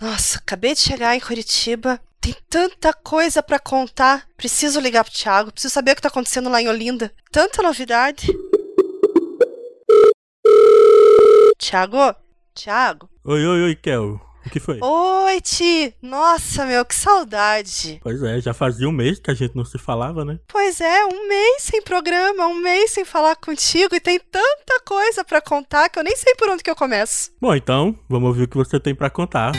Nossa, acabei de chegar em Curitiba. Tem tanta coisa para contar. Preciso ligar pro Thiago, preciso saber o que tá acontecendo lá em Olinda. Tanta novidade. Thiago? Thiago? Oi, oi, oi, Kel. O que foi? Oi, Ti! Nossa, meu, que saudade! Pois é, já fazia um mês que a gente não se falava, né? Pois é, um mês sem programa, um mês sem falar contigo e tem tanta coisa para contar que eu nem sei por onde que eu começo. Bom, então, vamos ouvir o que você tem para contar.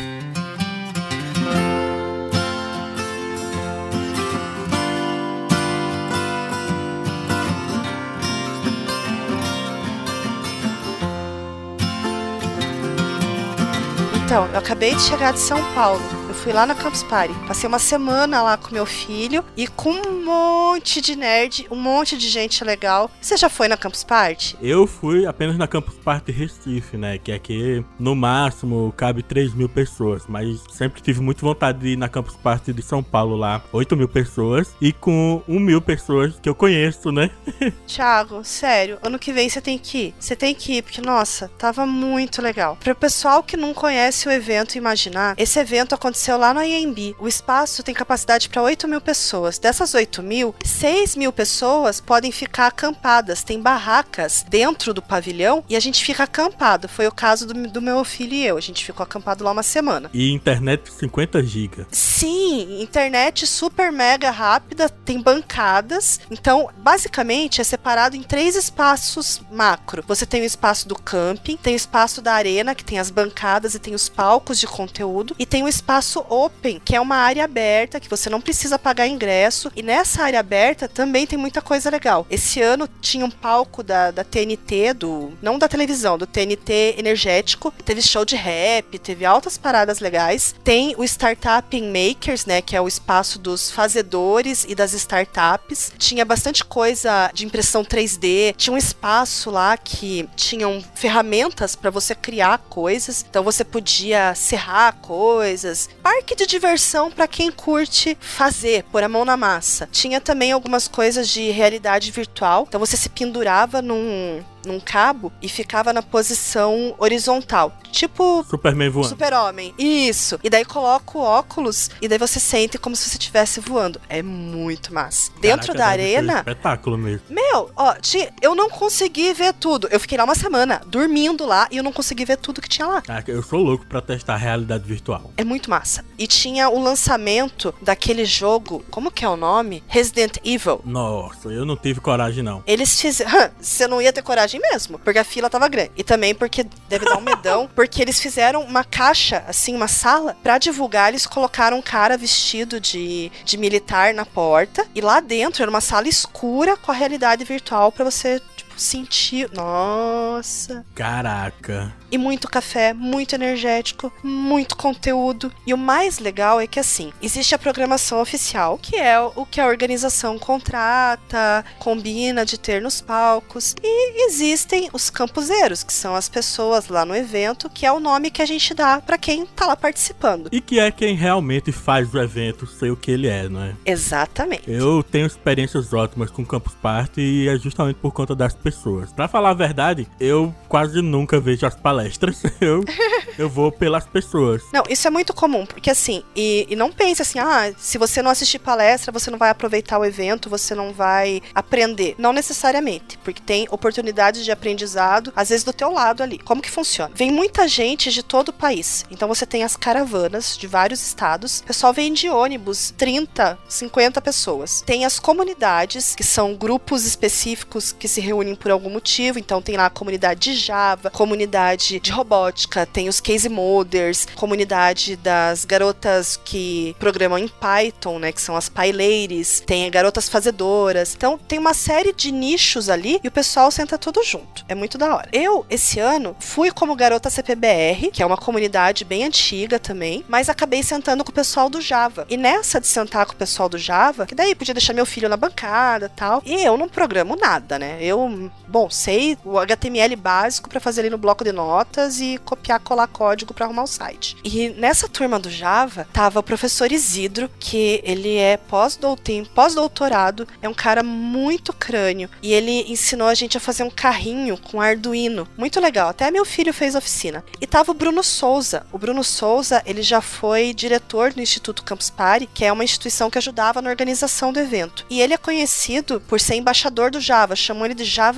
Então, eu acabei de chegar de São Paulo fui lá na Campus Party. Passei uma semana lá com meu filho e com um monte de nerd, um monte de gente legal. Você já foi na Campus Party? Eu fui apenas na Campus Party Recife, né? Que aqui no máximo cabe 3 mil pessoas. Mas sempre tive muita vontade de ir na Campus Party de São Paulo lá. 8 mil pessoas e com 1 mil pessoas que eu conheço, né? Thiago, sério, ano que vem você tem que ir. Você tem que ir, porque, nossa, tava muito legal. Para o pessoal que não conhece o evento imaginar, esse evento aconteceu aconteceu lá no IMB. O espaço tem capacidade para 8 mil pessoas. Dessas 8 mil, 6 mil pessoas podem ficar acampadas. Tem barracas dentro do pavilhão e a gente fica acampado. Foi o caso do, do meu filho e eu. A gente ficou acampado lá uma semana. E internet 50 GB. Sim, internet super mega rápida, tem bancadas. Então, basicamente, é separado em três espaços macro. Você tem o espaço do camping, tem o espaço da arena, que tem as bancadas e tem os palcos de conteúdo, e tem o espaço open, que é uma área aberta, que você não precisa pagar ingresso. E nessa área aberta também tem muita coisa legal. Esse ano tinha um palco da, da TNT, do. não da televisão, do TNT energético. Teve show de rap, teve altas paradas legais. Tem o Startup Makers, né? Que é o espaço dos fazedores e das startups. Tinha bastante coisa de impressão 3D. Tinha um espaço lá que tinham ferramentas para você criar coisas. Então você podia serrar coisas, parque de diversão para quem curte fazer, pôr a mão na massa. Tinha também algumas coisas de realidade virtual. Então você se pendurava num num cabo e ficava na posição horizontal. Tipo. Superman voando. Super-Homem. Isso. E daí coloca o óculos e daí você sente como se você estivesse voando. É muito massa. Caraca, Dentro da arena. Um espetáculo mesmo. Meu, ó, eu não consegui ver tudo. Eu fiquei lá uma semana dormindo lá e eu não consegui ver tudo que tinha lá. Caraca, eu sou louco pra testar a realidade virtual. É muito massa. E tinha o lançamento daquele jogo. Como que é o nome? Resident Evil. Nossa, eu não tive coragem, não. Eles fizeram. Você não ia ter coragem mesmo, porque a fila tava grande. E também porque deve dar um medão, porque eles fizeram uma caixa, assim, uma sala, para divulgar, eles colocaram um cara vestido de, de militar na porta, e lá dentro era uma sala escura com a realidade virtual para você sentir. Nossa. Caraca e muito café, muito energético, muito conteúdo. E o mais legal é que assim, existe a programação oficial, que é o que a organização contrata, combina de ter nos palcos, e existem os campuseiros, que são as pessoas lá no evento, que é o nome que a gente dá para quem tá lá participando. E que é quem realmente faz o evento ser o que ele é, não é? Exatamente. Eu tenho experiências ótimas com Campus Party e é justamente por conta das pessoas. Para falar a verdade, eu quase nunca vejo as palestras palestras, eu, eu vou pelas pessoas. Não, isso é muito comum, porque assim, e, e não pense assim, ah, se você não assistir palestra, você não vai aproveitar o evento, você não vai aprender. Não necessariamente, porque tem oportunidades de aprendizado, às vezes do teu lado ali. Como que funciona? Vem muita gente de todo o país. Então você tem as caravanas de vários estados. O pessoal vem de ônibus, 30, 50 pessoas. Tem as comunidades, que são grupos específicos que se reúnem por algum motivo. Então tem lá a comunidade de Java, comunidade de robótica, tem os case moders, comunidade das garotas que programam em Python, né, que são as PyLadies, tem garotas fazedoras. Então tem uma série de nichos ali e o pessoal senta todo junto. É muito da hora. Eu, esse ano, fui como garota CPBR, que é uma comunidade bem antiga também, mas acabei sentando com o pessoal do Java. E nessa de sentar com o pessoal do Java, que daí podia deixar meu filho na bancada tal, e eu não programo nada, né? Eu bom, sei o HTML básico para fazer ali no bloco de notas e copiar, colar código para arrumar o site. E nessa turma do Java tava o professor Isidro, que ele é pós-doutorado, é um cara muito crânio e ele ensinou a gente a fazer um carrinho com Arduino. Muito legal, até meu filho fez oficina. E tava o Bruno Souza. O Bruno Souza, ele já foi diretor do Instituto Campus Party, que é uma instituição que ajudava na organização do evento. E ele é conhecido por ser embaixador do Java, chamou ele de Java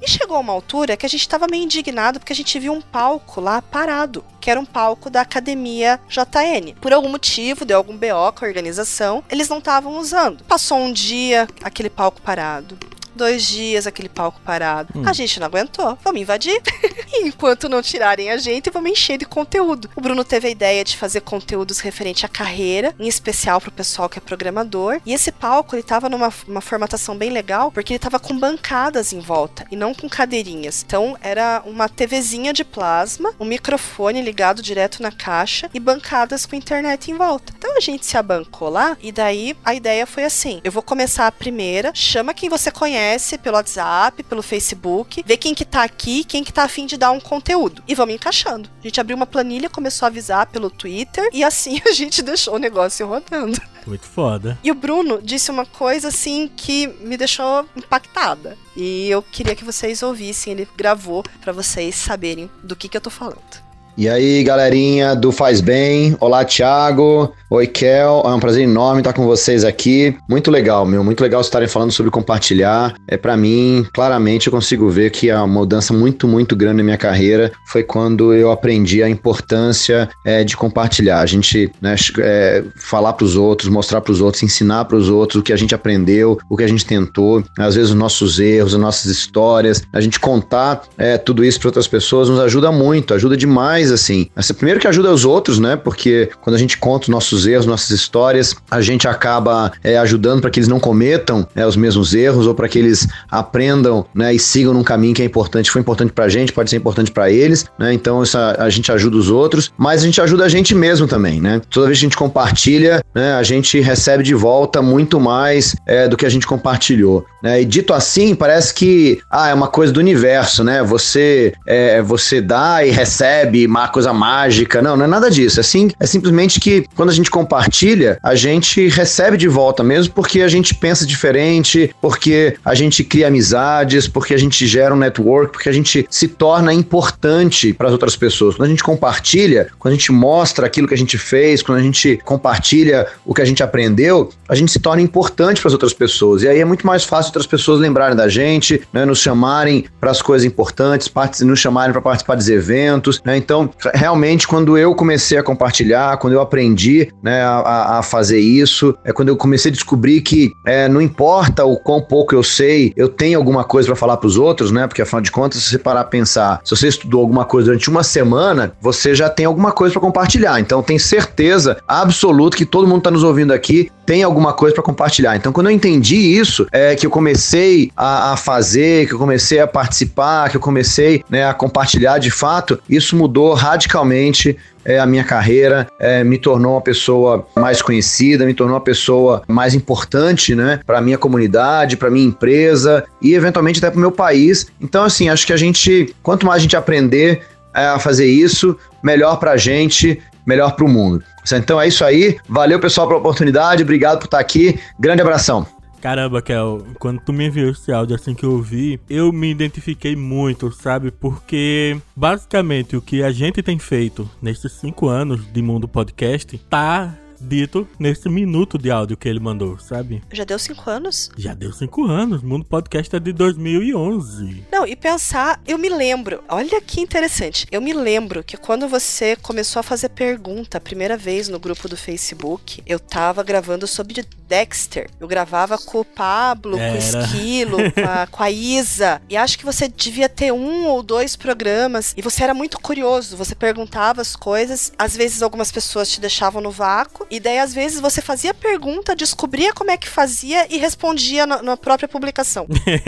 E chegou a uma altura que a gente estava meio indignado porque a gente viu um palco lá parado, que era um palco da academia JN. Por algum motivo, deu algum BO com a organização, eles não estavam usando. Passou um dia, aquele palco parado dois dias aquele palco parado. Hum. A gente não aguentou. Vamos invadir. e enquanto não tirarem a gente, vamos encher de conteúdo. O Bruno teve a ideia de fazer conteúdos referente à carreira, em especial pro pessoal que é programador. E esse palco, ele tava numa uma formatação bem legal, porque ele tava com bancadas em volta e não com cadeirinhas. Então era uma TVzinha de plasma, um microfone ligado direto na caixa e bancadas com internet em volta. Então a gente se abancou lá e daí a ideia foi assim: eu vou começar a primeira, chama quem você conhece conhece pelo WhatsApp, pelo Facebook, vê quem que tá aqui, quem que tá afim de dar um conteúdo. E vamos encaixando. A gente abriu uma planilha, começou a avisar pelo Twitter e assim a gente deixou o negócio rodando. Muito foda. E o Bruno disse uma coisa assim que me deixou impactada. E eu queria que vocês ouvissem, ele gravou para vocês saberem do que que eu tô falando. E aí, galerinha do Faz Bem. Olá, Thiago. Oi, Kel. É um prazer enorme estar com vocês aqui. Muito legal, meu. Muito legal estarem falando sobre compartilhar. É para mim, claramente, eu consigo ver que a mudança muito, muito grande na minha carreira foi quando eu aprendi a importância é, de compartilhar. A gente né, é, falar para os outros, mostrar para os outros, ensinar para os outros o que a gente aprendeu, o que a gente tentou. Às vezes, os nossos erros, as nossas histórias. A gente contar é, tudo isso para outras pessoas nos ajuda muito, ajuda demais assim. Primeiro que ajuda os outros, né? Porque quando a gente conta os nossos erros, nossas histórias, a gente acaba é, ajudando para que eles não cometam é, os mesmos erros ou para que eles aprendam, né? E sigam num caminho que é importante. Foi importante pra gente, pode ser importante para eles, né? Então isso a, a, gente ajuda os outros, mas a gente ajuda a gente mesmo também, né? Toda vez que a gente compartilha, né? A gente recebe de volta muito mais é, do que a gente compartilhou, né? E dito assim, parece que ah, é uma coisa do universo, né? Você é, você dá e recebe uma coisa mágica. Não, não é nada disso. É, sim, é simplesmente que quando a gente compartilha, a gente recebe de volta mesmo porque a gente pensa diferente, porque a gente cria amizades, porque a gente gera um network, porque a gente se torna importante para as outras pessoas. Quando a gente compartilha, quando a gente mostra aquilo que a gente fez, quando a gente compartilha o que a gente aprendeu, a gente se torna importante para as outras pessoas. E aí é muito mais fácil outras pessoas lembrarem da gente, né, nos chamarem para as coisas importantes, nos chamarem para participar dos eventos. Né? Então, então, realmente, quando eu comecei a compartilhar, quando eu aprendi né, a, a fazer isso, é quando eu comecei a descobrir que é, não importa o quão pouco eu sei, eu tenho alguma coisa para falar para os outros, né? Porque afinal de contas, se você parar a pensar, se você estudou alguma coisa durante uma semana, você já tem alguma coisa para compartilhar. Então, tenho certeza absoluta que todo mundo está nos ouvindo aqui tem alguma coisa para compartilhar. Então, quando eu entendi isso, é que eu comecei a, a, fazer, que eu comecei a participar, que eu comecei né, a compartilhar de fato, isso mudou radicalmente é, a minha carreira, é, me tornou uma pessoa mais conhecida, me tornou uma pessoa mais importante, né, para minha comunidade, para minha empresa e eventualmente até para o meu país. Então, assim, acho que a gente, quanto mais a gente aprender é, a fazer isso, melhor para a gente, melhor para o mundo. Então é isso aí. Valeu, pessoal, pela oportunidade. Obrigado por estar aqui. Grande abração. Caramba, Kel, quando tu me enviou esse áudio assim que eu ouvi, eu me identifiquei muito, sabe? Porque basicamente o que a gente tem feito nesses cinco anos de Mundo Podcast tá dito nesse minuto de áudio que ele mandou, sabe? Já deu cinco anos? Já deu cinco anos. Mundo Podcast é de 2011. Não, e pensar, eu me lembro, olha que interessante. Eu me lembro que quando você começou a fazer pergunta a primeira vez no grupo do Facebook, eu tava gravando sobre Dexter. Eu gravava com o Pablo, Era. com o Esquilo, com a, com a Isa. E acho que você devia ter um ou dois programas. E você era muito curioso. Você perguntava as coisas. Às vezes algumas pessoas te deixavam no vácuo E daí, às vezes, você fazia pergunta, descobria como é que fazia e respondia na, na própria publicação.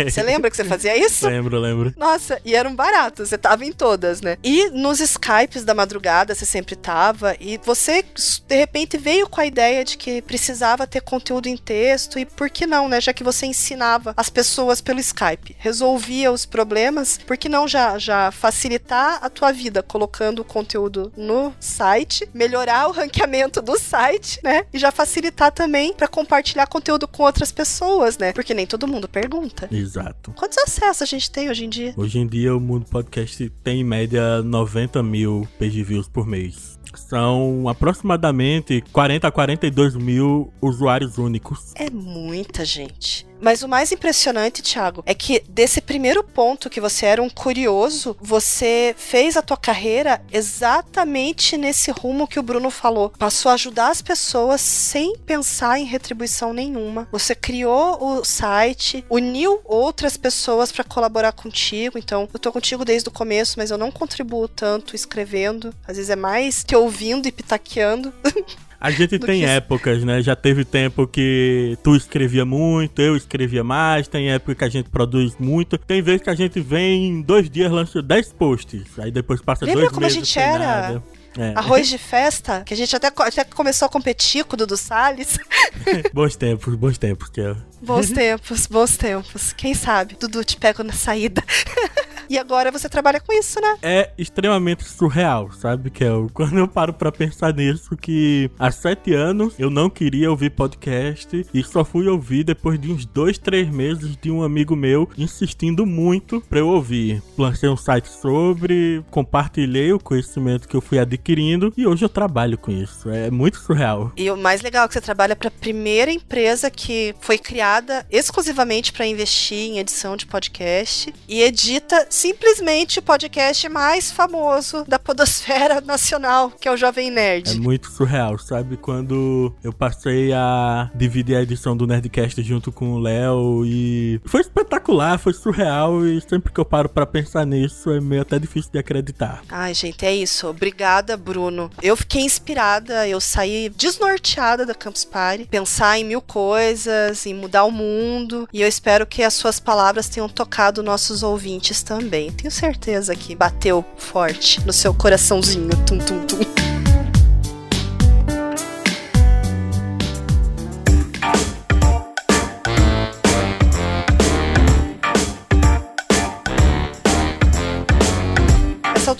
você lembra que você fazia isso? Lembro, lembro. Nossa, e eram baratos, você tava em todas, né? E nos Skypes da madrugada você sempre tava, e você, de repente, veio com a ideia de que precisava ter conteúdo em texto, e por que não, né? Já que você ensinava as pessoas pelo Skype, resolvia os problemas, por que não já, já facilitar a tua vida colocando o conteúdo no site, melhorar o ranqueamento do site, né? E já facilitar também para compartilhar conteúdo com outras pessoas, né? Porque nem todo mundo pergunta. Exato. Quantos acessos a gente tem hoje em dia? Hoje em dia o Mundo Podcast tem em média 90 mil page views por mês. São aproximadamente 40 a 42 mil usuários únicos. É muita gente. Mas o mais impressionante, Thiago, é que desse primeiro ponto que você era um curioso, você fez a tua carreira exatamente nesse rumo que o Bruno falou. Passou a ajudar as pessoas sem pensar em retribuição nenhuma. Você criou o site, uniu outras pessoas para colaborar contigo. Então, eu tô contigo desde o começo, mas eu não contribuo tanto escrevendo. Às vezes é mais te ouvindo e pitaqueando. A gente tem que... épocas, né? Já teve tempo que tu escrevia muito, eu escrevia mais, tem época que a gente produz muito. Tem vezes que a gente vem em dois dias lança 10 posts, aí depois passa Lembra dois como meses a gente era? Nada. É. Arroz de festa, que a gente até, até começou a competir com o Dudu Salles. bons tempos, bons tempos, é. Bons tempos, bons tempos. Quem sabe? Dudu te pego na saída. E agora você trabalha com isso, né? É extremamente surreal, sabe, Kel? Quando eu paro pra pensar nisso, que há sete anos eu não queria ouvir podcast e só fui ouvir depois de uns dois, três meses de um amigo meu insistindo muito pra eu ouvir. Lancei um site sobre, compartilhei o conhecimento que eu fui adquirindo e hoje eu trabalho com isso. É muito surreal. E o mais legal é que você trabalha pra primeira empresa que foi criada exclusivamente para investir em edição de podcast e edita simplesmente o podcast mais famoso da podosfera nacional, que é o Jovem Nerd. É muito surreal, sabe? Quando eu passei a dividir a edição do Nerdcast junto com o Léo e foi espetacular, foi surreal e sempre que eu paro para pensar nisso é meio até difícil de acreditar. Ai, gente, é isso. Obrigada, Bruno. Eu fiquei inspirada, eu saí desnorteada da Campus Party, pensar em mil coisas, em mudar o mundo, e eu espero que as suas palavras tenham tocado nossos ouvintes também. Tenho certeza que bateu forte no seu coraçãozinho. Tum, tum, tum.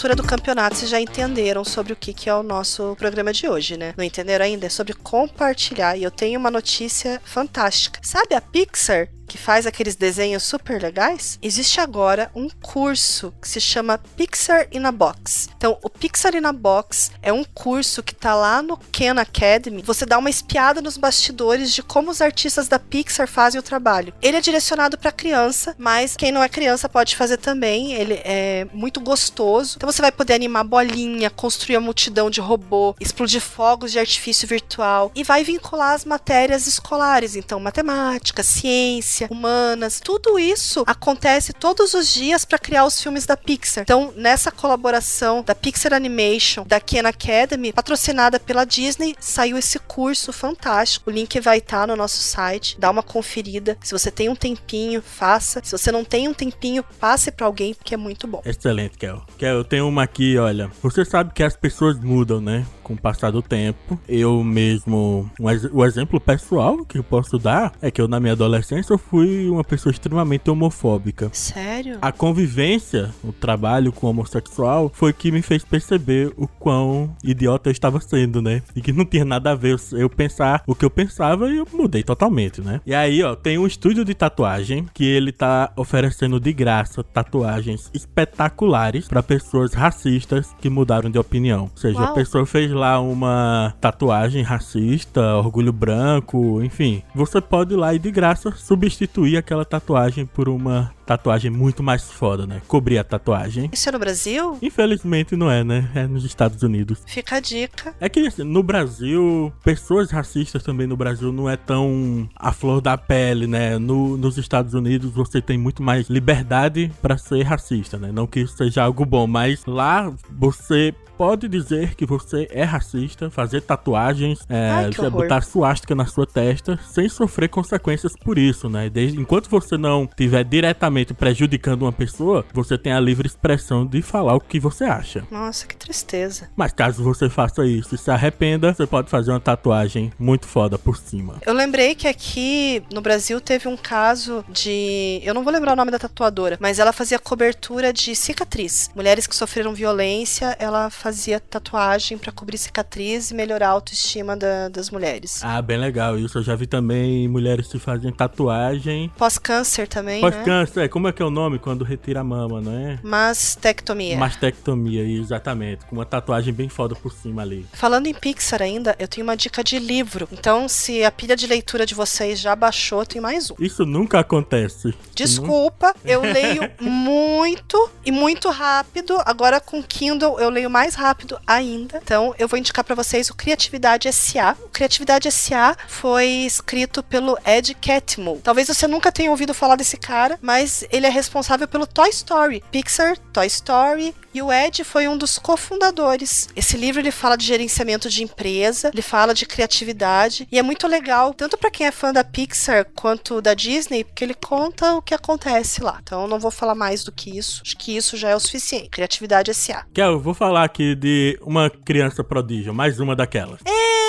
Altura do campeonato, vocês já entenderam sobre o que, que é o nosso programa de hoje, né? Não entenderam ainda? É sobre compartilhar. E eu tenho uma notícia fantástica. Sabe a Pixar que faz aqueles desenhos super legais, existe agora um curso que se chama Pixar in a Box. Então, o Pixar in a Box é um curso que tá lá no Khan Academy. Você dá uma espiada nos bastidores de como os artistas da Pixar fazem o trabalho. Ele é direcionado para criança, mas quem não é criança pode fazer também. Ele é muito gostoso. Então, você vai poder animar bolinha, construir a multidão de robô, explodir fogos de artifício virtual e vai vincular as matérias escolares. Então, matemática, ciência ciência, humanas, tudo isso acontece todos os dias para criar os filmes da Pixar. Então, nessa colaboração da Pixar Animation, da Khan Academy, patrocinada pela Disney, saiu esse curso fantástico. O link vai estar tá no nosso site. Dá uma conferida. Se você tem um tempinho, faça. Se você não tem um tempinho, passe para alguém, porque é muito bom. Excelente, Kel. Kel, eu tenho uma aqui, olha. Você sabe que as pessoas mudam, né? Com o passar do tempo. Eu mesmo, o exemplo pessoal que eu posso dar é que eu, na minha adolescência, eu fui uma pessoa extremamente homofóbica. Sério? A convivência, o trabalho com homossexual, foi que me fez perceber o quão idiota eu estava sendo, né? E que não tinha nada a ver eu pensar o que eu pensava e eu mudei totalmente, né? E aí, ó, tem um estúdio de tatuagem que ele tá oferecendo de graça tatuagens espetaculares para pessoas racistas que mudaram de opinião. Ou seja, Uau. a pessoa fez lá uma tatuagem racista, orgulho branco, enfim. Você pode ir lá e de graça substituir aquela tatuagem por uma tatuagem muito mais foda, né? Cobrir a tatuagem. Isso é no Brasil? Infelizmente não é, né? É nos Estados Unidos. Fica a dica. É que assim, no Brasil, pessoas racistas também no Brasil não é tão a flor da pele, né? No, nos Estados Unidos você tem muito mais liberdade pra ser racista, né? Não que isso seja algo bom, mas lá você pode dizer que você é racista, fazer tatuagens, é, Ai, botar suástica na sua testa, sem sofrer consequências por isso, né? Desde, enquanto você não estiver diretamente prejudicando uma pessoa, você tem a livre expressão de falar o que você acha. Nossa, que tristeza. Mas caso você faça isso e se arrependa, você pode fazer uma tatuagem muito foda por cima. Eu lembrei que aqui no Brasil teve um caso de. Eu não vou lembrar o nome da tatuadora, mas ela fazia cobertura de cicatriz. Mulheres que sofreram violência, ela fazia tatuagem pra cobrir cicatriz e melhorar a autoestima da- das mulheres. Ah, bem legal. Isso eu já vi também mulheres que fazem tatuagem. Pós-câncer também, né? Pós-câncer, como é que é o nome quando retira a mama, não é? Mastectomia. Mastectomia, exatamente. Com uma tatuagem bem foda por cima ali. Falando em Pixar ainda, eu tenho uma dica de livro. Então, se a pilha de leitura de vocês já baixou, tenho mais um. Isso nunca acontece. Desculpa, eu leio muito e muito rápido. Agora com Kindle eu leio mais rápido ainda. Então eu vou indicar pra vocês o Criatividade S.A. O Criatividade S.A. foi escrito pelo Ed Catmull. Talvez você nunca tenha ouvido falar desse cara, mas ele é responsável pelo Toy Story, Pixar, Toy Story. E o Ed foi um dos cofundadores. Esse livro ele fala de gerenciamento de empresa, ele fala de criatividade e é muito legal, tanto pra quem é fã da Pixar quanto da Disney, porque ele conta o que acontece lá. Então eu não vou falar mais do que isso. Acho que isso já é o suficiente. Criatividade S.A. Kel, eu vou falar aqui de uma criança prodígio, mais uma daquelas. É.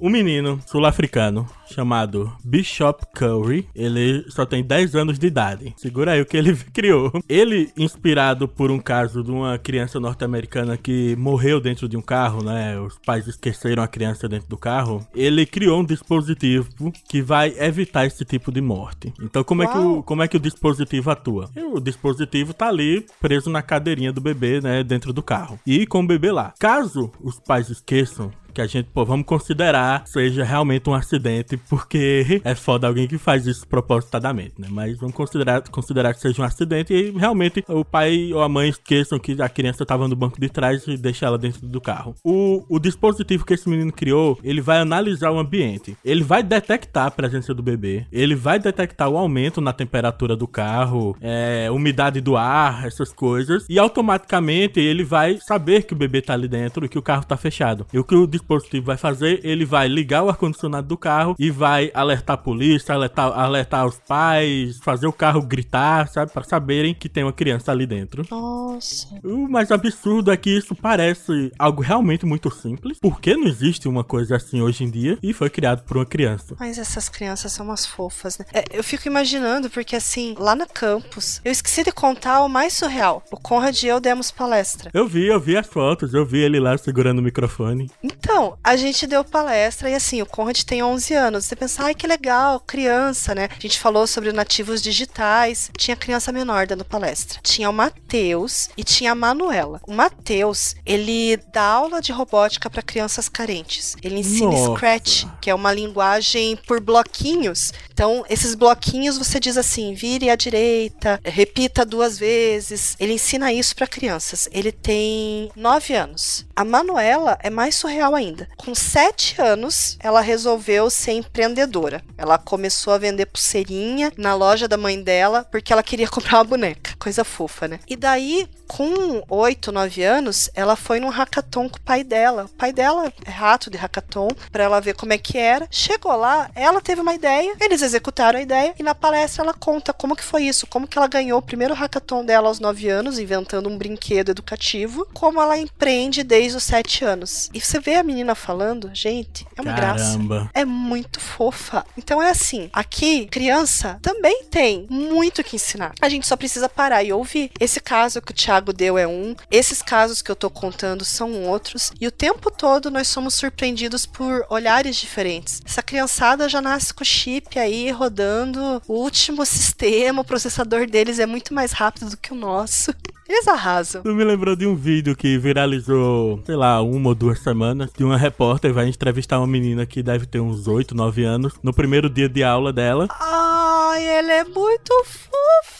Um menino sul-africano chamado Bishop Curry. Ele só tem 10 anos de idade. Segura aí o que ele criou. Ele, inspirado por um caso de uma criança norte-americana que morreu dentro de um carro, né? Os pais esqueceram a criança dentro do carro. Ele criou um dispositivo que vai evitar esse tipo de morte. Então, como é que o, como é que o dispositivo atua? O dispositivo tá ali preso na cadeirinha do bebê, né, dentro do carro. E com o bebê lá. Caso os pais esqueçam que a gente, pô, vamos considerar seja realmente um acidente, porque é foda alguém que faz isso propositadamente, né? Mas vamos considerar, considerar que seja um acidente e realmente o pai ou a mãe esqueçam que a criança tava no banco de trás e deixa ela dentro do carro. O, o dispositivo que esse menino criou, ele vai analisar o ambiente. Ele vai detectar a presença do bebê, ele vai detectar o aumento na temperatura do carro, é, umidade do ar, essas coisas, e automaticamente ele vai saber que o bebê tá ali dentro e que o carro tá fechado. E o que o dispositivo vai fazer, ele vai ligar o ar-condicionado do carro e vai alertar a polícia, alertar, alertar os pais, fazer o carro gritar, sabe? Pra saberem que tem uma criança ali dentro. Nossa. O mais absurdo é que isso parece algo realmente muito simples. Por que não existe uma coisa assim hoje em dia? E foi criado por uma criança. Mas essas crianças são umas fofas, né? É, eu fico imaginando, porque assim, lá no campus, eu esqueci de contar o mais surreal. O Conrad e eu demos palestra. Eu vi, eu vi as fotos, eu vi ele lá segurando o microfone. Então, a gente deu palestra e assim, o Conrad tem 11 anos. Você pensa, ai que legal, criança, né? A gente falou sobre nativos digitais. Tinha criança menor dando palestra. Tinha o Matheus e tinha a Manuela. O Matheus, ele dá aula de robótica para crianças carentes. Ele ensina Nossa. Scratch, que é uma linguagem por bloquinhos. Então, esses bloquinhos você diz assim: vire à direita, repita duas vezes. Ele ensina isso para crianças. Ele tem 9 anos. A Manuela é mais surreal ainda. Com 7 anos, ela resolveu ser empreendedora. Ela começou a vender pulseirinha na loja da mãe dela porque ela queria comprar uma boneca. Coisa fofa, né? E daí, com 8, 9 anos, ela foi num hackathon com o pai dela. O pai dela é rato de hackathon, pra ela ver como é que era. Chegou lá, ela teve uma ideia, eles executaram a ideia e na palestra ela conta como que foi isso, como que ela ganhou o primeiro hackathon dela aos 9 anos, inventando um brinquedo educativo, como ela empreende desde os 7 anos. E você vê a menina falando, gente, é uma graça. Caramba. É muito fofa. Então é assim, aqui, criança também tem muito que ensinar. A gente só precisa parar e ouvir. Esse caso que o Thiago deu é um, esses casos que eu tô contando são outros, e o tempo todo nós somos surpreendidos por olhares diferentes. Essa criançada já nasce com chip aí rodando, o último sistema, o processador deles é muito mais rápido do que o nosso. Eles arrasam. Tu me lembrou de um vídeo que viralizou, sei lá, uma ou duas semanas, de uma repórter vai entrevistar uma menina que deve ter uns 8, 9 anos, no primeiro dia de aula dela. Ai, ela é muito fofa.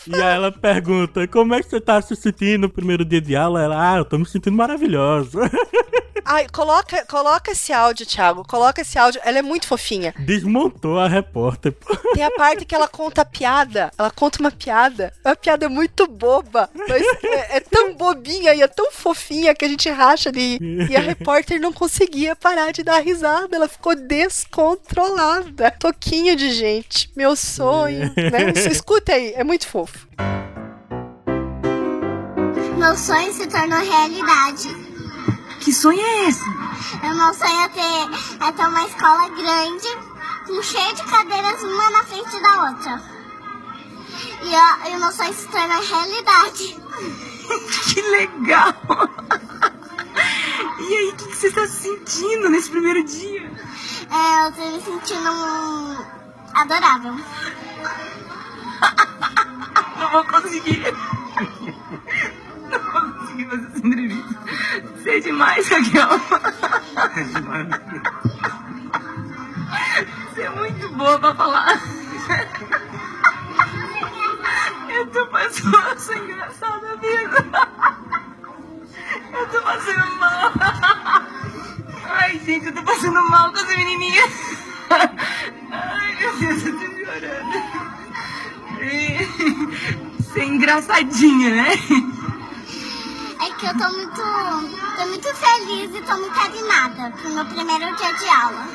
E aí ela pergunta: Como é que você tá se sentindo no primeiro dia de aula? Ela, ah, eu tô me sentindo maravilhosa. Ai, coloca, coloca esse áudio, Thiago. Coloca esse áudio. Ela é muito fofinha. Desmontou a repórter. Tem a parte que ela conta a piada. Ela conta uma piada. Uma piada muito boba. Mas é, é tão bobinha e é tão fofinha que a gente racha ali. E a repórter não conseguia parar de dar risada. Ela ficou descontrolada. Toquinho de gente. Meu sonho. Né? Escuta aí. É muito fofo. Meu sonho se tornou realidade. Que sonho é esse? Eu meu sonho é ter, é ter uma escola grande, com cheia de cadeiras, uma na frente da outra. E, ó, e o meu sonho se tornou realidade. Que legal! E aí, o que, que você está sentindo nesse primeiro dia? É, eu tô me sentindo um... adorável. Não vou conseguir. Não vou conseguir fazer essa entrevista. Você é demais, Raquel. Você é muito boa pra falar. Eu tô passando mesmo. Eu tô passando mal. Ai, gente, eu tô passando mal com essa menininha. Ai, meu Deus, eu tô chorando. Você é engraçadinha, né? É que eu tô muito, tô muito feliz e tô muito animada pro meu primeiro dia de aula.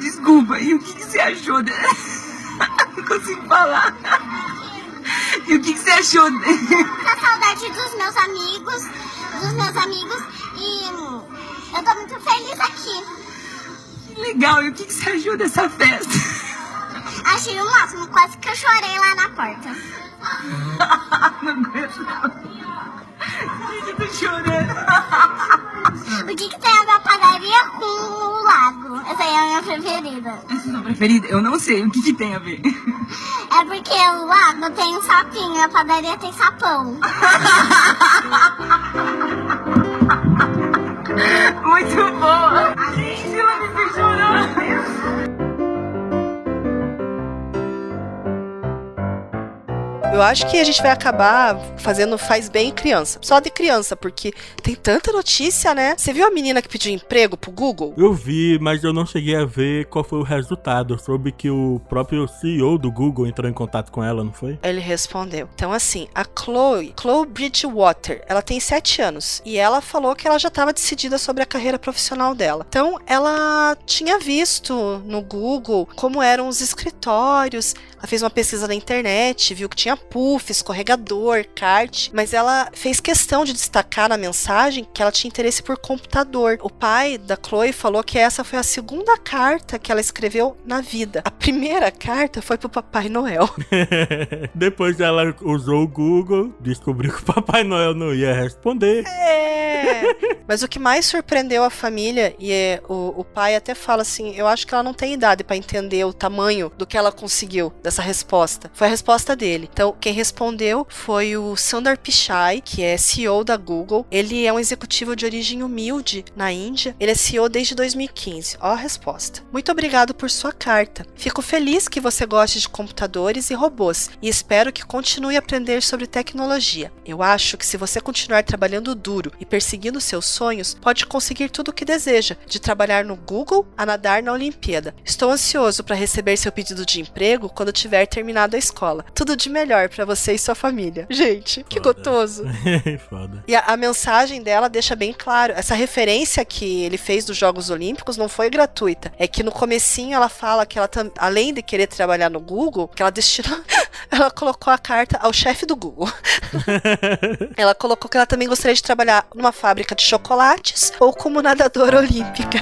Desculpa, e o que, que você achou? Não consigo falar. E o que, que você achou? De... Com saudade dos meus amigos, dos meus amigos e eu tô muito feliz aqui. Legal, e o que, que você achou dessa festa? Achei o máximo, quase que eu chorei lá na porta. Não aguento não. Chorando. O que, que tem a ver a padaria com o lago? Essa aí é a minha preferida. Essa é a sua preferida? Eu não sei, o que, que tem a ver? É porque o lago tem um sapinho a padaria tem sapão. Muito boa. Gente, ela me fez chorar. Eu acho que a gente vai acabar fazendo faz bem criança. Só de criança, porque tem tanta notícia, né? Você viu a menina que pediu emprego pro Google? Eu vi, mas eu não cheguei a ver qual foi o resultado. Eu soube que o próprio CEO do Google entrou em contato com ela, não foi? Ele respondeu. Então, assim, a Chloe, Chloe Bridgewater, ela tem sete anos. E ela falou que ela já estava decidida sobre a carreira profissional dela. Então, ela tinha visto no Google como eram os escritórios. Ela fez uma pesquisa na internet, viu que tinha puff, escorregador, kart. Mas ela fez questão de destacar na mensagem que ela tinha interesse por computador. O pai da Chloe falou que essa foi a segunda carta que ela escreveu na vida. A primeira carta foi pro Papai Noel. Depois ela usou o Google, descobriu que o Papai Noel não ia responder. É. Mas o que mais surpreendeu a família, e é, o, o pai até fala assim: eu acho que ela não tem idade pra entender o tamanho do que ela conseguiu dessa resposta. Foi a resposta dele. Então, quem respondeu foi o Sundar Pichai, que é CEO da Google. Ele é um executivo de origem humilde na Índia. Ele é CEO desde 2015. Ó a resposta. Muito obrigado por sua carta. Fico feliz que você goste de computadores e robôs e espero que continue a aprender sobre tecnologia. Eu acho que se você continuar trabalhando duro e perseguindo seus sonhos, pode conseguir tudo o que deseja, de trabalhar no Google a nadar na Olimpíada. Estou ansioso para receber seu pedido de emprego quando tiver terminado a escola. Tudo de melhor para você e sua família. Gente, que Foda. gostoso. Foda. E a, a mensagem dela deixa bem claro, essa referência que ele fez dos Jogos Olímpicos não foi gratuita. É que no comecinho ela fala que ela além de querer trabalhar no Google, que ela destinou, ela colocou a carta ao chefe do Google. ela colocou que ela também gostaria de trabalhar numa fábrica de chocolates ou como nadadora olímpica.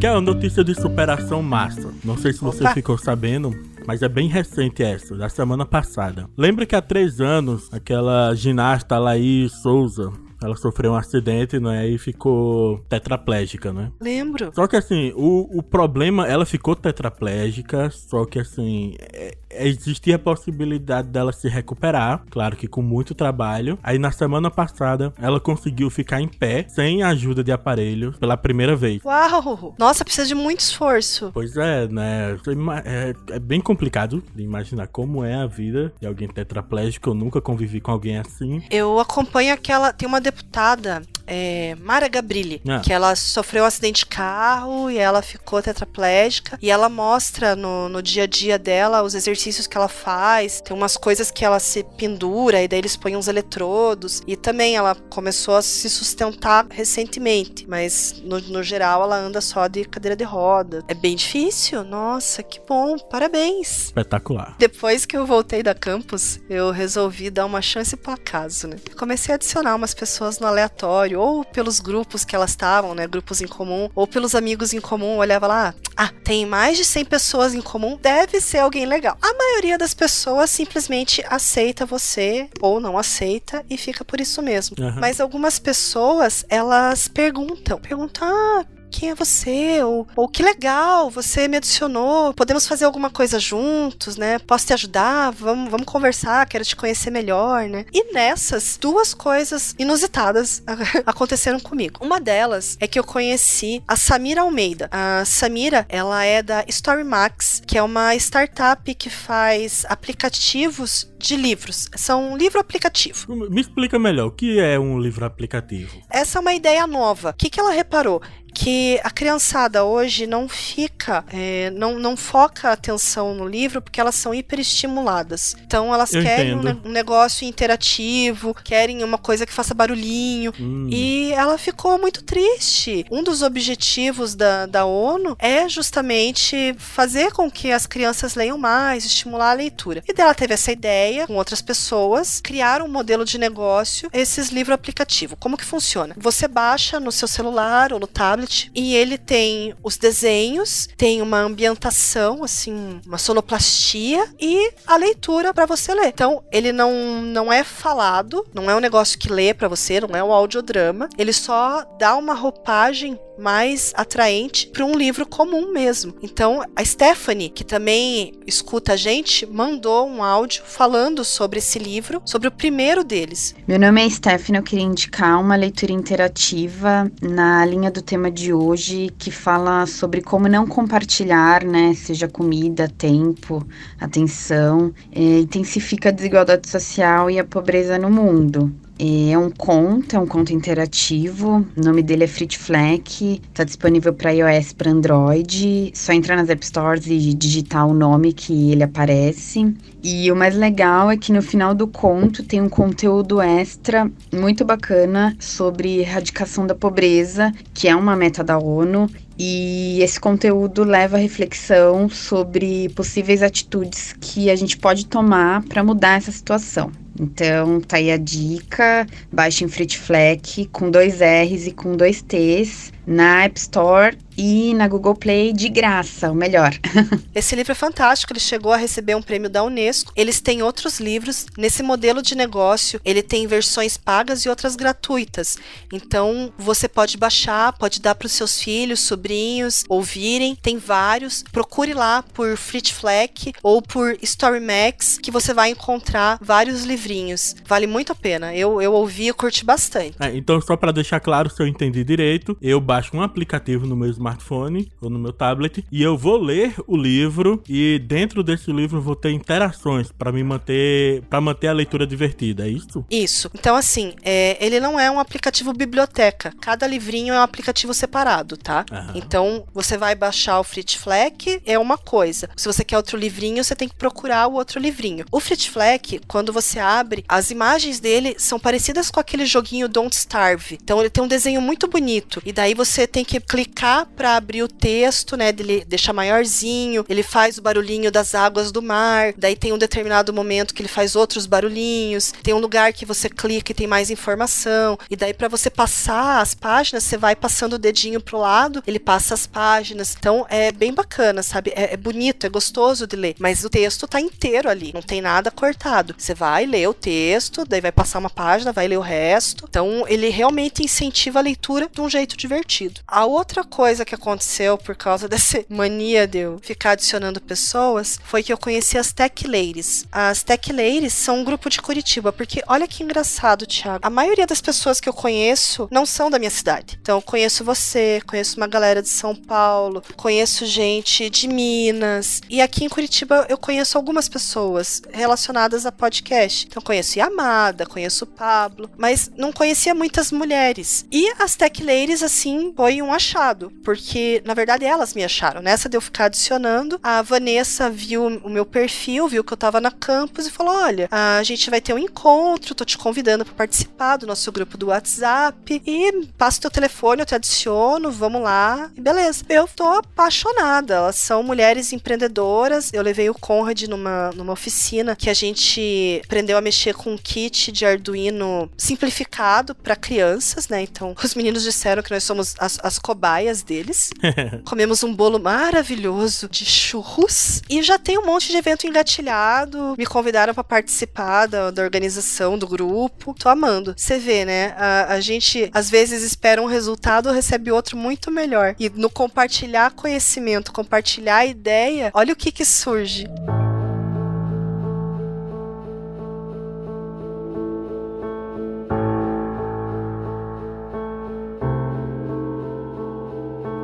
Que é uma notícia de superação massa. Não sei se você Opa. ficou sabendo, mas é bem recente essa, da semana passada. Lembra que há três anos, aquela ginasta Laís Souza, ela sofreu um acidente, né? E ficou tetraplégica, né? Lembro. Só que assim, o, o problema, ela ficou tetraplégica, só que assim, é- existia a possibilidade dela se recuperar, claro que com muito trabalho. Aí na semana passada ela conseguiu ficar em pé, sem a ajuda de aparelhos, pela primeira vez. Uau! Nossa, precisa de muito esforço. Pois é, né? É, é bem complicado de imaginar como é a vida de alguém tetraplégico. Eu nunca convivi com alguém assim. Eu acompanho aquela. Tem uma deputada é, Mara Gabrilli, ah. que ela sofreu um acidente de carro e ela ficou tetraplégica. E ela mostra no, no dia a dia dela os exercícios que ela faz. Tem umas coisas que ela se pendura e daí eles põem uns eletrodos. E também ela começou a se sustentar recentemente, mas no, no geral ela anda só de cadeira de roda. É bem difícil. Nossa, que bom. Parabéns. Espetacular. Depois que eu voltei da campus, eu resolvi dar uma chance pro acaso, né? Comecei a adicionar umas pessoas no aleatório ou pelos grupos que elas estavam, né, grupos em comum, ou pelos amigos em comum, olhava lá, ah, tem mais de 100 pessoas em comum, deve ser alguém legal. A maioria das pessoas simplesmente aceita você ou não aceita e fica por isso mesmo. Uhum. Mas algumas pessoas, elas perguntam, perguntam, ah, quem é você? Ou, ou que legal, você me adicionou, podemos fazer alguma coisa juntos, né? Posso te ajudar? Vamos, vamos conversar, quero te conhecer melhor, né? E nessas, duas coisas inusitadas aconteceram comigo. Uma delas é que eu conheci a Samira Almeida. A Samira, ela é da StoryMax, que é uma startup que faz aplicativos de livros. São um livro aplicativo. Me explica melhor, o que é um livro aplicativo? Essa é uma ideia nova. O que, que ela reparou? Que a criançada hoje não fica, é, não, não foca a atenção no livro porque elas são hiperestimuladas. Então elas Eu querem um, um, negócio interativo, querem uma coisa que faça barulhinho. Hum. E ela ficou muito triste. Um dos objetivos da, da ONU é justamente fazer com que as crianças leiam mais, estimular a leitura. E dela teve essa ideia com outras pessoas, criar um modelo de negócio, esses livros aplicativo. Como que funciona? Você baixa no seu celular ou no tablet tablet e ele tem os desenhos, tem uma ambientação, assim, uma sonoplastia e a leitura para você ler. Então, ele não, não é falado, não é um negócio que lê para você, não é um audiodrama, ele só dá uma roupagem mais atraente para um livro comum mesmo. Então, a Stephanie, que também escuta a gente, mandou um áudio falando sobre esse livro, sobre o primeiro deles. Meu nome é Stephanie, eu queria indicar uma leitura interativa na linha do tema de hoje, que fala sobre como não compartilhar, né, seja comida, tempo, atenção, é, intensifica a desigualdade social e a pobreza no mundo. É um conto, é um conto interativo. O nome dele é Frit Fleck. Tá disponível para iOS, para Android. Só entrar nas App Stores e digitar o nome que ele aparece. E o mais legal é que no final do conto tem um conteúdo extra muito bacana sobre erradicação da pobreza, que é uma meta da ONU. E esse conteúdo leva a reflexão sobre possíveis atitudes que a gente pode tomar para mudar essa situação. Então, tá aí a dica. Baixem Frit Fleck com dois R's e com dois T's na App Store e na Google Play de graça, o melhor. Esse livro é fantástico, ele chegou a receber um prêmio da Unesco. Eles têm outros livros nesse modelo de negócio, ele tem versões pagas e outras gratuitas. Então, você pode baixar, pode dar para os seus filhos, sobrinhos ouvirem. Tem vários. Procure lá por Frit Fleck ou por StoryMax que você vai encontrar vários livrinhos. Vale muito a pena. Eu, eu ouvi e curti bastante. É, então, só para deixar claro se eu entendi direito, eu baixo um aplicativo no meu smartphone ou no meu tablet e eu vou ler o livro e dentro desse livro vou ter interações para me manter para manter a leitura divertida, é isso? Isso. Então assim, é, ele não é um aplicativo biblioteca. Cada livrinho é um aplicativo separado, tá? Aham. Então você vai baixar o Frit Fleck é uma coisa. Se você quer outro livrinho, você tem que procurar o outro livrinho. O Frit Fleck, quando você abre, as imagens dele são parecidas com aquele joguinho Don't Starve. Então ele tem um desenho muito bonito e daí você tem que clicar para abrir o texto, né? Ele deixa maiorzinho, ele faz o barulhinho das águas do mar, daí tem um determinado momento que ele faz outros barulhinhos, tem um lugar que você clica e tem mais informação, e daí para você passar as páginas, você vai passando o dedinho pro lado, ele passa as páginas. Então é bem bacana, sabe? É, é bonito, é gostoso de ler, mas o texto tá inteiro ali, não tem nada cortado. Você vai ler o texto, daí vai passar uma página, vai ler o resto. Então ele realmente incentiva a leitura de um jeito divertido. Divertido. A outra coisa que aconteceu por causa dessa mania de eu ficar adicionando pessoas foi que eu conheci as Tech Ladies. As Tech Ladies são um grupo de Curitiba, porque olha que engraçado, Thiago. A maioria das pessoas que eu conheço não são da minha cidade. Então, conheço você, conheço uma galera de São Paulo, conheço gente de Minas. E aqui em Curitiba eu conheço algumas pessoas relacionadas a podcast. Então, conheço Yamada, conheço Pablo, mas não conhecia muitas mulheres. E as Tech Ladies, assim, foi um achado, porque na verdade elas me acharam. Nessa de eu ficar adicionando, a Vanessa viu o meu perfil, viu que eu tava na campus e falou: Olha, a gente vai ter um encontro, tô te convidando para participar do nosso grupo do WhatsApp e passa teu telefone, eu te adiciono, vamos lá. E beleza. Eu tô apaixonada. Elas são mulheres empreendedoras. Eu levei o Conrad numa, numa oficina que a gente aprendeu a mexer com um kit de Arduino simplificado para crianças, né? Então, os meninos disseram que nós somos as, as cobaias deles. Comemos um bolo maravilhoso de churros e já tem um monte de evento engatilhado. Me convidaram para participar da, da organização do grupo. Tô amando. Você vê, né? A, a gente às vezes espera um resultado, recebe outro muito melhor. E no compartilhar conhecimento, compartilhar ideia, olha o que que surge.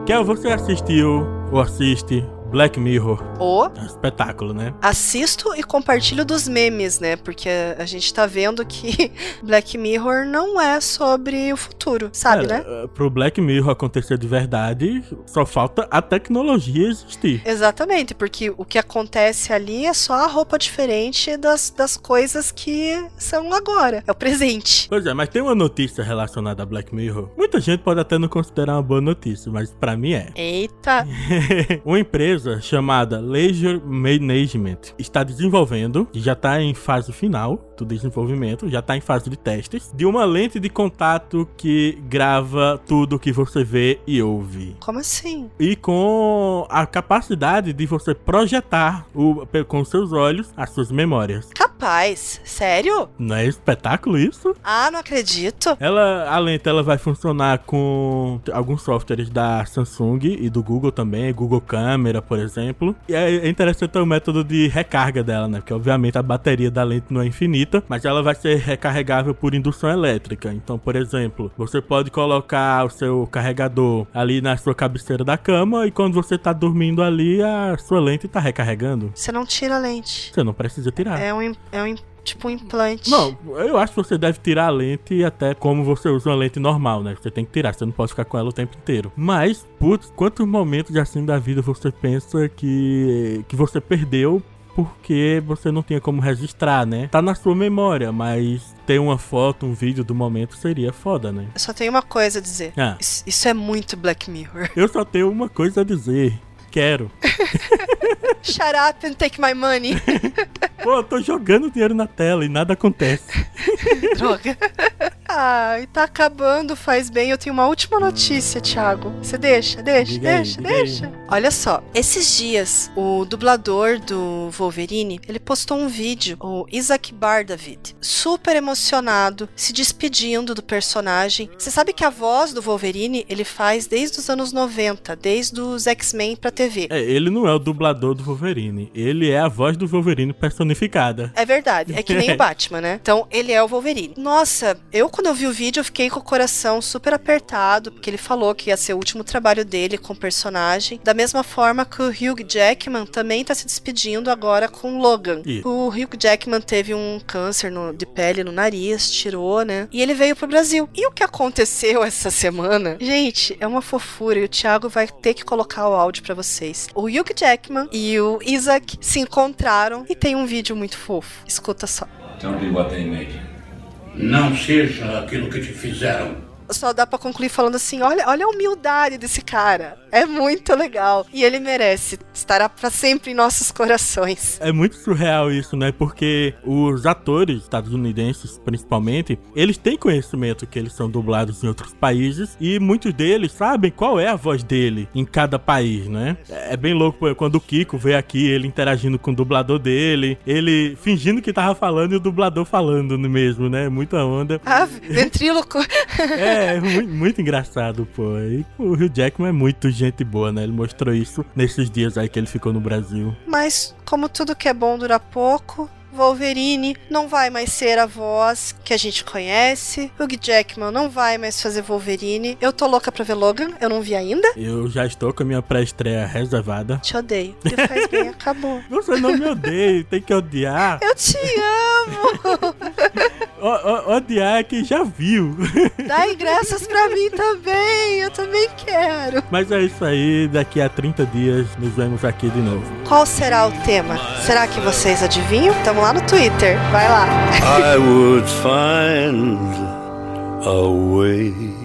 Kel, você assistiu ou assiste Black Mirror? O É um espetáculo, né? assisto e compartilho dos memes, né? Porque a gente tá vendo que Black Mirror não é sobre o futuro, sabe, É, né? eh, Pro Black Mirror acontecer de verdade, só falta a tecnologia existir. Exatamente, porque o que acontece ali é só a roupa diferente das, das coisas que são agora. É o presente. Pois é, mas tem uma notícia relacionada a Black Mirror. Muita gente pode até não considerar uma boa notícia, mas pra mim é. Eita! uma empresa chamada Leisure Management está desenvolvendo, e já está em fase final do desenvolvimento, já está em fase de testes, de uma lente de contato que grava tudo que você vê e ouve. Como assim? E com a capacidade de você projetar o, com seus olhos as suas memórias. Capaz? Sério? Não é espetáculo isso? Ah, não acredito. Ela, a lente ela vai funcionar com alguns softwares da Samsung e do Google também, Google Câmera, por exemplo. E é interessante o método de recarga dela, né? Porque obviamente a bateria da lente não é infinita, mas ela vai ser recarregável por indução elétrica. Então, por exemplo, você pode colocar o seu carregador ali na sua cabeceira da cama e quando você tá dormindo ali, a sua lente tá recarregando. Você não tira a lente. Você não precisa tirar. É um, é um tipo um implante. Não, eu acho que você deve tirar a lente até como você usa uma lente normal, né? Você tem que tirar, você não pode ficar com ela o tempo inteiro. Mas, putz, quantos momentos assim da vida você pensa que, que você perdeu porque você não tinha como registrar, né? Tá na sua memória, mas ter uma foto, um vídeo do momento seria foda, né? Eu só tenho uma coisa a dizer. Ah, Isso, isso é muito Black Mirror. eu só tenho uma coisa a dizer. Quero. Shut up and take my money. Pô, eu tô jogando dinheiro na tela e nada acontece. Droga. Ai, tá acabando, faz bem. Eu tenho uma última notícia, Thiago. Você deixa, deixa, Diga deixa, aí. deixa. Olha só, esses dias, o dublador do Wolverine, ele postou um vídeo, o Isaac Bardavid, super emocionado, se despedindo do personagem. Você sabe que a voz do Wolverine, ele faz desde os anos 90, desde os X-Men pra TV. É, ele não é o dublador do Wolverine. Ele é a voz do Wolverine personificada. É verdade, é que nem o Batman, né? Então, ele é o Wolverine. Nossa, eu quando eu vi o vídeo, eu fiquei com o coração super apertado, porque ele falou que ia ser o último trabalho dele com o personagem. Da mesma forma que o Hugh Jackman também tá se despedindo agora com Logan. Isso. O Hugh Jackman teve um câncer no- de pele no nariz, tirou, né? E ele veio pro Brasil. E o que aconteceu essa semana? Gente, é uma fofura e o Thiago vai ter que colocar o áudio pra vocês. O Hugh Jackman e o Isaac se encontraram e tem um vídeo muito fofo. Escuta só. Tell me what they made you. Não seja aquilo que te fizeram. Só dá pra concluir falando assim: olha, olha a humildade desse cara. É muito legal. E ele merece. Estará pra sempre em nossos corações. É muito surreal isso, né? Porque os atores estadunidenses, principalmente, eles têm conhecimento que eles são dublados em outros países e muitos deles sabem qual é a voz dele em cada país, né? É bem louco quando o Kiko veio aqui, ele interagindo com o dublador dele, ele fingindo que tava falando e o dublador falando mesmo, né? Muita onda. Ah, ventríloco. É, É, muito, muito engraçado, pô. E o Hugh Jackman é muito gente boa, né? Ele mostrou isso nesses dias aí que ele ficou no Brasil. Mas, como tudo que é bom dura pouco, Wolverine não vai mais ser a voz que a gente conhece. Hugh Jackman não vai mais fazer Wolverine. Eu tô louca pra ver Logan, eu não vi ainda. Eu já estou com a minha pré-estreia reservada. Te odeio. Faz bem, acabou. Você não me odeia, tem que odiar. Eu te amo! O, o, odiar quem já viu. Dá ingressos pra mim também, eu também quero. Mas é isso aí, daqui a 30 dias nos vemos aqui de novo. Qual será o tema? Será que vocês adivinham? Tamo lá no Twitter, vai lá. I would find a way.